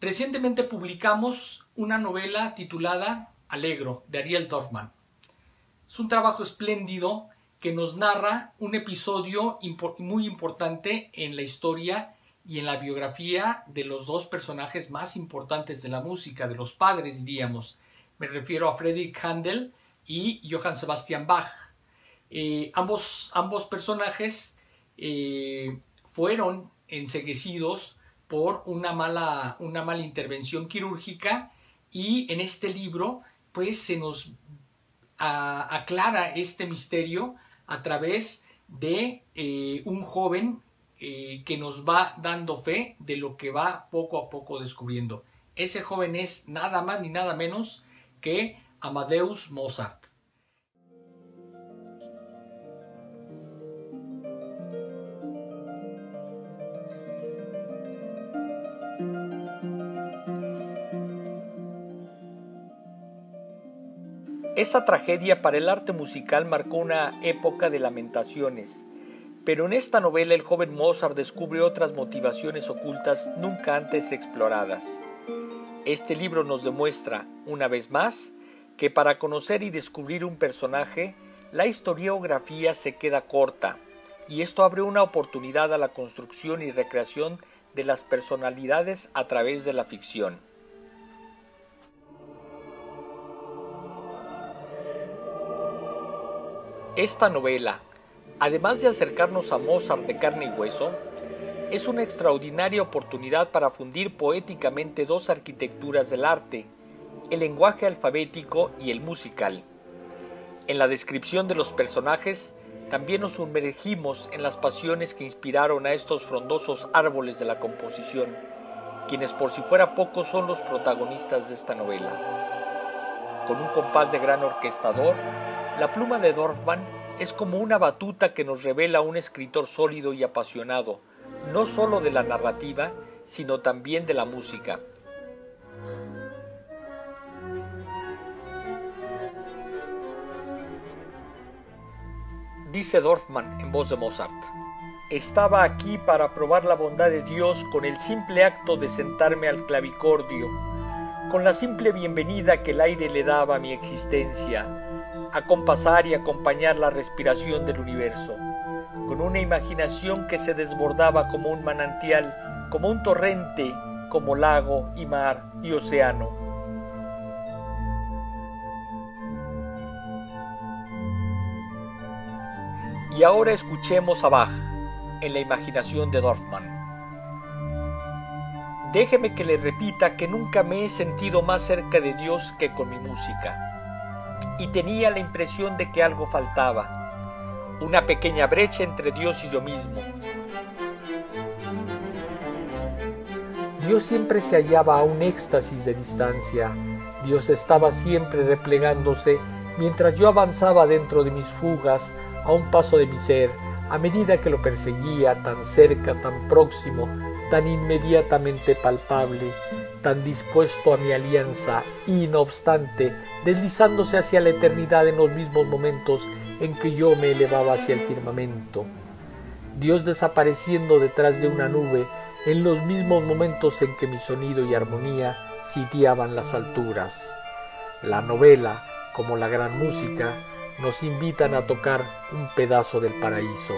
Recientemente publicamos una novela titulada Alegro de Ariel Dorfman. Es un trabajo espléndido que nos narra un episodio muy importante en la historia y en la biografía de los dos personajes más importantes de la música, de los padres, diríamos. Me refiero a Friedrich Handel y Johann Sebastian Bach. Eh, ambos, ambos, personajes eh, fueron enseguecidos por una mala, una mala intervención quirúrgica y en este libro pues se nos aclara este misterio a través de eh, un joven eh, que nos va dando fe de lo que va poco a poco descubriendo. Ese joven es nada más ni nada menos que Amadeus Mozart. Esa tragedia para el arte musical marcó una época de lamentaciones, pero en esta novela el joven Mozart descubre otras motivaciones ocultas nunca antes exploradas. Este libro nos demuestra, una vez más, que para conocer y descubrir un personaje, la historiografía se queda corta, y esto abre una oportunidad a la construcción y recreación de las personalidades a través de la ficción. Esta novela, además de acercarnos a Mozart de carne y hueso, es una extraordinaria oportunidad para fundir poéticamente dos arquitecturas del arte, el lenguaje alfabético y el musical. En la descripción de los personajes, también nos sumergimos en las pasiones que inspiraron a estos frondosos árboles de la composición, quienes por si fuera poco son los protagonistas de esta novela. Con un compás de gran orquestador, la pluma de Dorfman es como una batuta que nos revela un escritor sólido y apasionado, no sólo de la narrativa, sino también de la música. Dice Dorfman en voz de Mozart. Estaba aquí para probar la bondad de Dios con el simple acto de sentarme al clavicordio, con la simple bienvenida que el aire le daba a mi existencia, acompasar y acompañar la respiración del universo, con una imaginación que se desbordaba como un manantial, como un torrente, como lago y mar y océano. Y ahora escuchemos a Bach en la imaginación de Dorfman. Déjeme que le repita que nunca me he sentido más cerca de Dios que con mi música y tenía la impresión de que algo faltaba, una pequeña brecha entre Dios y yo mismo. Dios siempre se hallaba a un éxtasis de distancia, Dios estaba siempre replegándose mientras yo avanzaba dentro de mis fugas a un paso de mi ser, a medida que lo perseguía tan cerca, tan próximo, tan inmediatamente palpable, tan dispuesto a mi alianza y no obstante deslizándose hacia la eternidad en los mismos momentos en que yo me elevaba hacia el firmamento. Dios desapareciendo detrás de una nube en los mismos momentos en que mi sonido y armonía sitiaban las alturas. La novela, como la gran música, nos invitan a tocar un pedazo del paraíso.